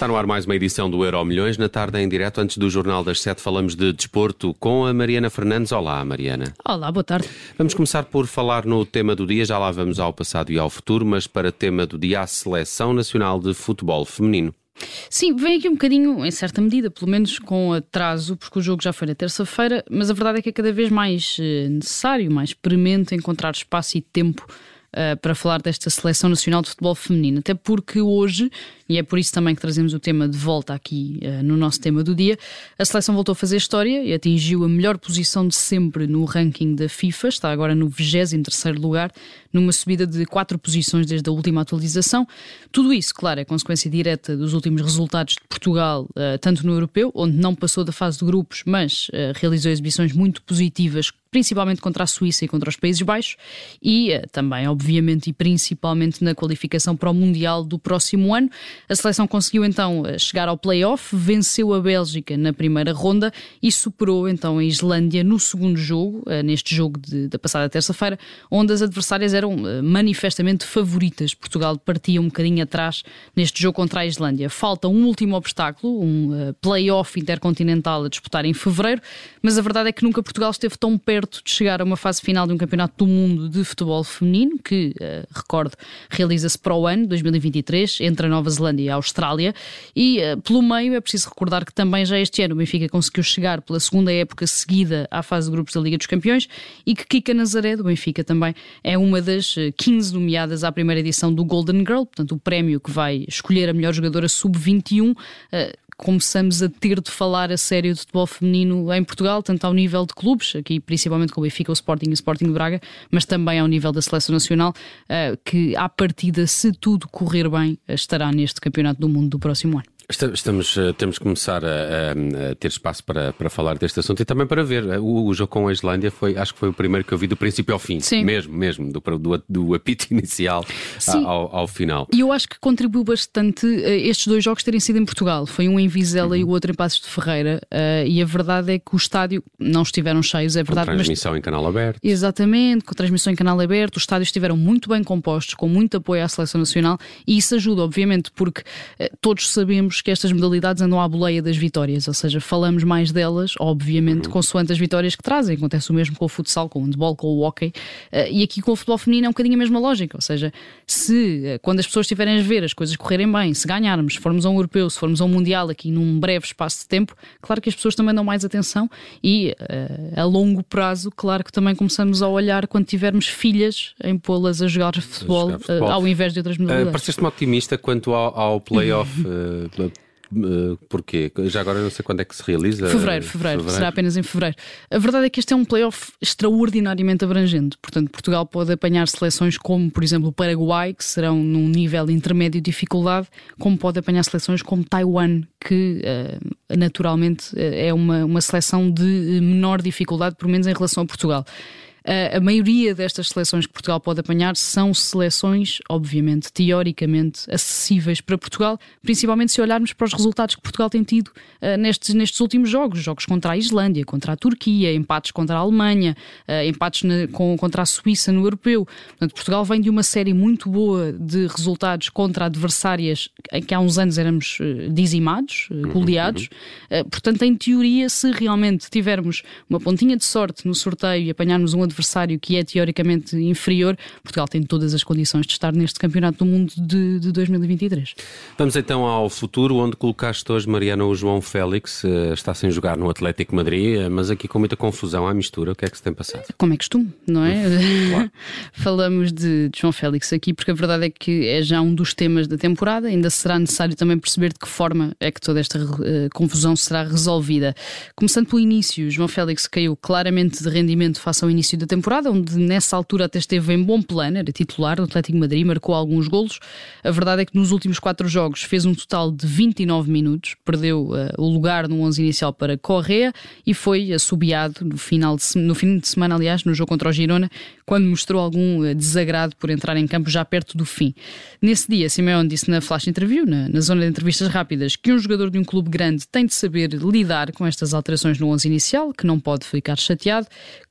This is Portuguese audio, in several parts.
Está no ar mais uma edição do Euro Milhões. Na tarde, em direto, antes do Jornal das Sete, falamos de desporto com a Mariana Fernandes. Olá, Mariana. Olá, boa tarde. Vamos começar por falar no tema do dia. Já lá vamos ao passado e ao futuro, mas para tema do dia, a Seleção Nacional de Futebol Feminino. Sim, vem aqui um bocadinho, em certa medida, pelo menos com atraso, porque o jogo já foi na terça-feira, mas a verdade é que é cada vez mais eh, necessário, mais premente encontrar espaço e tempo uh, para falar desta Seleção Nacional de Futebol Feminino. Até porque hoje, e é por isso também que trazemos o tema de volta aqui uh, no nosso tema do dia, a seleção voltou a fazer história e atingiu a melhor posição de sempre no ranking da FIFA, está agora no 23 lugar, numa subida de quatro posições desde a última atualização. Tudo isso, claro, é consequência direta dos últimos resultados de Portugal, uh, tanto no europeu, onde não passou da fase de grupos, mas realizou exibições muito positivas principalmente contra a Suíça e contra os Países Baixos, e uh, também, obviamente, e principalmente na qualificação para o Mundial do próximo ano. A seleção conseguiu então eh, chegar ao play-off, venceu a Bélgica na primeira ronda e superou então a Islândia no segundo jogo, neste jogo de, da passada terça-feira, onde as adversárias eram uh, manifestamente favoritas. Portugal partia um bocadinho atrás neste jogo contra a Islândia. Falta um último obstáculo, um play-off intercontinental a disputar em fevereiro, mas a verdade é que nunca Portugal esteve tão perto de chegar a uma fase final de um campeonato do mundo de futebol feminino, que, uh, recordo, realiza-se para o ano 2023, entre a Nova Zelândia e a Austrália. E pelo meio é preciso recordar que também já este ano o Benfica conseguiu chegar pela segunda época seguida à fase de grupos da Liga dos Campeões e que Kika Nazaré, do Benfica, também é uma das 15 eh, nomeadas à primeira edição do Golden Girl, portanto, o prémio que vai escolher a melhor jogadora sub-21. Uh, começamos a ter de falar a sério de futebol feminino em Portugal, tanto ao nível de clubes, aqui principalmente com o Benfica, o Sporting e o Sporting de Braga, mas também ao nível da seleção nacional, eh, que à partida, se tudo correr bem, estará neste Campeonato do Mundo do próximo ano. Estamos, eh, temos que começar a, a, ter espaço para, para falar deste assunto e também para ver. O, o, jogo com a Islândia foi, acho que foi o primeiro que eu vi do princípio ao fim. Sim. Mesmo, mesmo, do, do, do apito inicial ao, ao, final. E eu acho que contribuiu bastante uh, estes dois jogos terem sido em Portugal. Foi um em Vizela uhum. e o outro em Passos de Ferreira. Uh, e a verdade é que o estádio não estiveram cheios, é verdade. Com transmissão mas... em canal aberto. Exatamente, com transmissão em canal aberto. Os estádios estiveram muito bem compostos, com muito apoio à seleção nacional. E isso ajuda, obviamente, porque uh, todos sabemos que estas modalidades andam à boleia das vitórias, ou seja, falamos mais delas, obviamente, uhum. consoante as vitórias que trazem. Acontece o mesmo com o futsal, com o handball, com o hockey, uh, e aqui com o futebol feminino é um bocadinho a mesma lógica, ou seja, se uh, quando as pessoas estiverem a ver as coisas correrem bem, se ganharmos, se formos a um europeu, se formos a um mundial aqui num breve espaço de tempo, claro que as pessoas também dão mais atenção e uh, a longo prazo, claro que também começamos a olhar quando tivermos filhas em pô-las a jogar futebol, a jogar futebol. ao invés de outras modalidades. Uh, Pareceste-me otimista quanto ao, ao play-off Uh, porquê? Já agora não sei quando é que se realiza. Fevereiro, fevereiro, fevereiro, será apenas em fevereiro. A verdade é que este é um playoff extraordinariamente abrangente. Portanto, Portugal pode apanhar seleções como, por exemplo, o Paraguai, que serão num nível intermédio de dificuldade, como pode apanhar seleções como Taiwan, que uh, naturalmente eh, é uma, uma seleção de menor dificuldade, pelo menos em relação a Portugal a maioria destas seleções que Portugal pode apanhar são seleções, obviamente, teoricamente acessíveis para Portugal, principalmente se olharmos para os resultados que Portugal tem tido uh, nestes, nestes últimos jogos jogos contra a Islândia, contra a Turquia, empates contra a Alemanha, uh, empates na, com, contra a Suíça no europeu. Portanto, Portugal vem de uma série muito boa de resultados contra adversárias em que há uns anos éramos uh, dizimados, uhum, goleados. Uhum. portanto, em teoria, se realmente tivermos uma pontinha de sorte no sorteio e apanharmos um adversário que é teoricamente inferior, Portugal tem todas as condições de estar neste Campeonato do Mundo de, de 2023. Vamos então ao futuro, onde colocaste hoje Mariana o João Félix, eh, está sem jogar no Atlético Madrid, eh, mas aqui com muita confusão à mistura. O que é que se tem passado? Como é costume, não é? Claro. Falamos de, de João Félix aqui porque a verdade é que é já um dos temas da temporada, ainda será necessário também perceber de que forma é que toda esta uh, confusão será resolvida. Começando pelo início, João Félix caiu claramente de rendimento face ao início da temporada, onde nessa altura até esteve em bom plano, era titular do Atlético Madrid, marcou alguns golos. A verdade é que nos últimos quatro jogos fez um total de 29 minutos, perdeu uh, o lugar no 11 inicial para Correa e foi assobiado no, final de, no fim de semana, aliás, no jogo contra o Girona, quando mostrou algum uh, desagrado por entrar em campo já perto do fim. Nesse dia, Simeone disse na flash interview, na, na zona de entrevistas rápidas, que um jogador de um clube grande tem de saber lidar com estas alterações no 11 inicial, que não pode ficar chateado,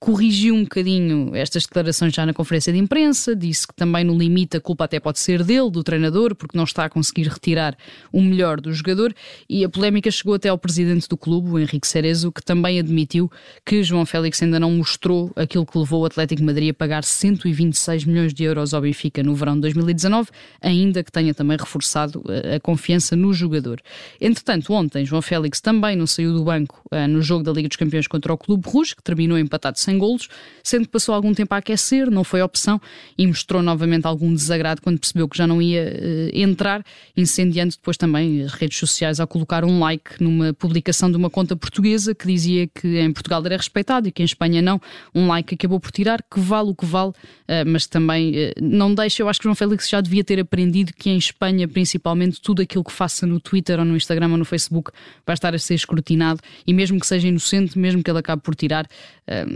corrigiu um bocadinho estas declarações já na conferência de imprensa, disse que também no limite a culpa até pode ser dele, do treinador, porque não está a conseguir retirar o melhor do jogador, e a polémica chegou até ao presidente do clube, o Henrique Cerezo, que também admitiu que João Félix ainda não mostrou aquilo que levou o Atlético Madrid a pagar 126 milhões de euros ao Benfica no verão de 2019, ainda que tenha também reforçado a confiança no jogador. Entretanto, ontem João Félix também não saiu do banco uh, no jogo da Liga dos Campeões contra o Clube Rouge, que terminou empatado sem golos, sendo que passou algum tempo a aquecer, não foi opção e mostrou novamente algum desagrado quando percebeu que já não ia uh, entrar, incendiando depois também as redes sociais ao colocar um like numa publicação de uma conta portuguesa que dizia que em Portugal era respeitado e que em Espanha não. Um like acabou por tirar, que vale o que vale, uh, mas também não deixa. Eu acho que João Félix já devia ter aprendido que em Espanha, principalmente, tudo aquilo que faça no Twitter ou no Instagram ou no Facebook vai estar a ser escrutinado e mesmo que seja inocente, mesmo que ele acabe por tirar,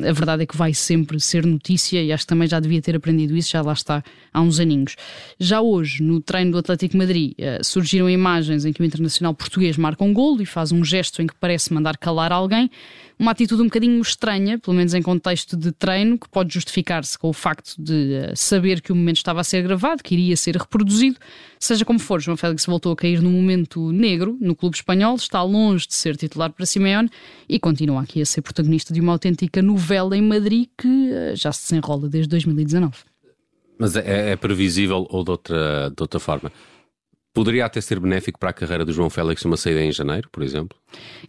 a verdade é que vai sempre ser notícia e acho que também já devia ter aprendido isso, já lá está há uns aninhos. Já hoje, no treino do Atlético Madrid, eh, surgiram imagens em que o internacional português marca um golo e faz um gesto em que parece mandar calar alguém uma atitude um bocadinho estranha, pelo menos em contexto de treino, que pode justificar-se com o facto de uh, saber que o momento estava a ser gravado, que iria ser reproduzido. Seja como for, João Félix voltou a cair num momento negro no clube espanhol, está longe de ser titular para Simeone e continua aqui a ser protagonista de uma autêntica novela em Madrid que uh, já se desenrola desde 2019. Mas é, é previsível ou de outra, de outra forma? Poderia até ser benéfico para a carreira do João Félix uma saída em janeiro, por exemplo?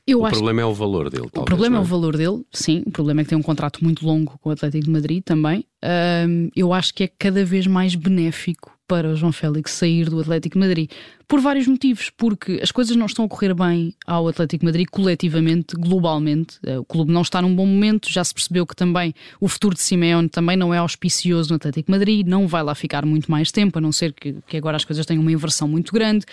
Eu o problema é o valor dele. Talvez, o problema é? é? o valor dele, sim. O problema é que tem um contrato muito longo com o Atlético de Madrid também. Um, eu acho que é cada vez mais benéfico para o João Félix sair do Atlético Madrid. Por vários motivos, porque as coisas não estão a correr bem ao Atlético Madrid coletivamente, globalmente. Eh, o clube não está num bom momento, já se percebeu que também o futuro de Simeone também não é auspicioso no Atlético Madrid, não vai lá ficar muito mais tempo, a não ser que, que agora as coisas tenham uma inversão muito grande.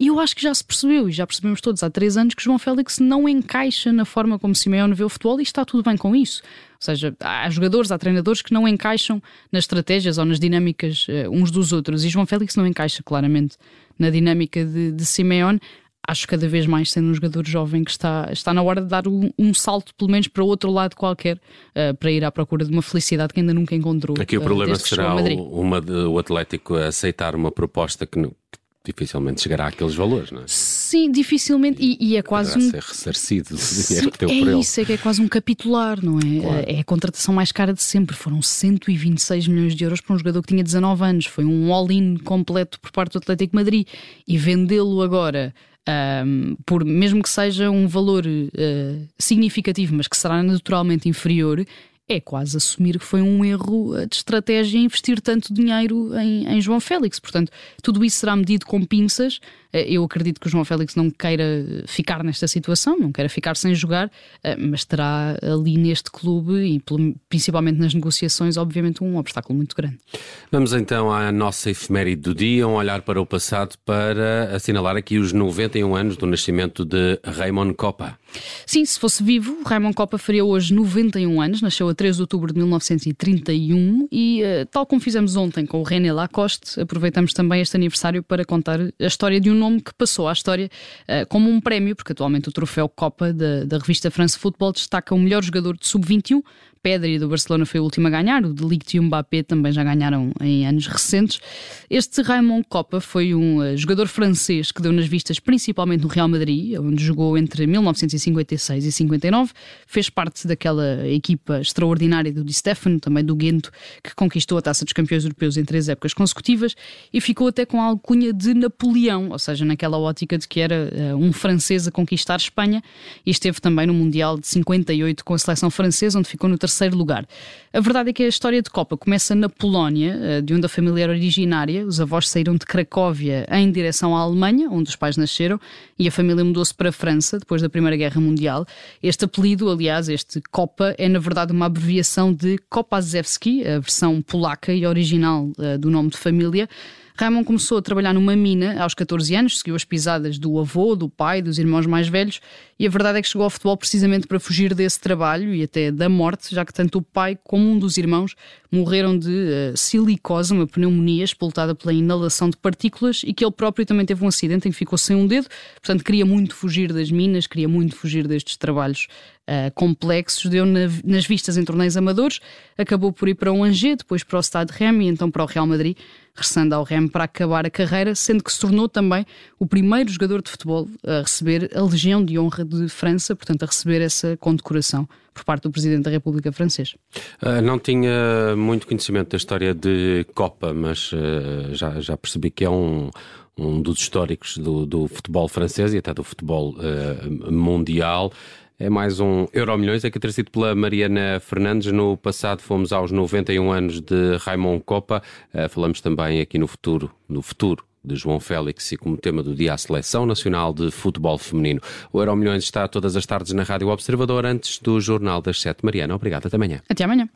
E eu acho que já se percebeu, e já percebemos todos há três anos, que João Félix não encaixa na forma como Simeone vê o futebol e está tudo bem com isso. Ou seja, há jogadores, há treinadores que não encaixam nas estratégias ou nas dinâmicas uh, uns dos outros. E João Félix não encaixa claramente na dinâmica de, de Simeone acho cada vez mais sendo um jogador jovem que está, está na hora de dar um, um salto, pelo menos para outro lado qualquer, uh, para ir à procura de uma felicidade que ainda nunca encontrou. Aqui o problema será o, uma de, o Atlético aceitar uma proposta que, dificilmente chegará àqueles valores, não é? Sim, dificilmente, e, e é quase um. ser ressarcido o dinheiro que deu é por ele. isso, é que é quase um capitular, não é? Claro. É a contratação mais cara de sempre. Foram 126 milhões de euros para um jogador que tinha 19 anos. Foi um all-in completo por parte do Atlético Madrid. E vendê-lo agora. Um, por mesmo que seja um valor uh, significativo, mas que será naturalmente inferior, é quase assumir que foi um erro de estratégia investir tanto dinheiro em, em João Félix. Portanto, tudo isso será medido com pinças eh, eu acredito que o João Félix não queira ficar nesta situação, não queira ficar sem jogar, eh, mas terá ali neste clube e principalmente nas negociações, obviamente, um obstáculo muito grande. Vamos então à nossa efeméride do dia, um olhar para o passado para assinalar aqui os 91 anos do nascimento de Raymond Copa. Sim, se fosse vivo, Raymond Copa faria hoje 91 anos, nasceu a 3 de outubro de 1931 e, eh, tal como fizemos ontem com o René Lacoste, aproveitamos também este aniversário para contar a história de um nome que passou à história uh, como um prémio, porque atualmente o troféu Copa da, da revista France Football destaca o melhor jogador de sub-21 Pedri do Barcelona foi o último a ganhar, o de Ligt e o Mbappé também já ganharam em anos recentes. Este Raymond Copa foi um uh, jogador francês que deu nas vistas principalmente no Real Madrid, onde jogou entre 1956 e 59. Fez parte daquela equipa extraordinária do Di Stefano, também do Guento, que conquistou a Taça dos Campeões Europeus em três épocas consecutivas e ficou até com a alcunha de Napoleão, ou seja, naquela ótica de que era uh, um francês a conquistar Espanha e esteve também no Mundial de 58 com a seleção francesa, onde ficou no terceiro terceiro lugar. A verdade é que a história de Copa começa na Polónia, eh, de onde a família era originária. Os avós saíram de Cracóvia em direção à Alemanha, onde os pais nasceram, e a família mudou-se para a França depois da Primeira Guerra Mundial. Este apelido, aliás, este Copa, é na verdade uma abreviação de Kopaszewski, a versão polaca e original uh, do nome de família. Ramon começou a trabalhar numa mina aos 14 anos, seguiu as pisadas do avô, do pai, dos irmãos mais velhos e a verdade é que chegou ao futebol precisamente para fugir desse trabalho e até da morte, já que tanto o pai como um dos irmãos morreram de uh, silicose, uma pneumonia expultada pela inalação de partículas e que ele próprio também teve um acidente em que ficou sem um dedo, portanto queria muito fugir das minas, queria muito fugir destes trabalhos uh, complexos, deu na, nas vistas em torneios amadores, acabou por ir para o Angers, depois para o Stade Rem e então para o Real Madrid, regressando ao Rem para acabar a carreira, sendo que se tornou também o primeiro jogador de futebol a receber a Legião de Honra de França, portanto a receber essa condecoração por parte do Presidente da República Francês. Uh, não tinha muito conhecimento da história de Copa, mas uh, já, já percebi que é um, um dos históricos do, do futebol francês e até do futebol uh, mundial. É mais um Euro Milhões, é que ter sido pela Mariana Fernandes. No passado fomos aos 91 anos de Raimon Copa. Uh, falamos também aqui no futuro, no futuro de João Félix e como tema do dia a Seleção Nacional de Futebol Feminino. O Euro Milhões está todas as tardes na Rádio Observador antes do Jornal das Sete. Mariana, obrigado. Até amanhã. Até amanhã.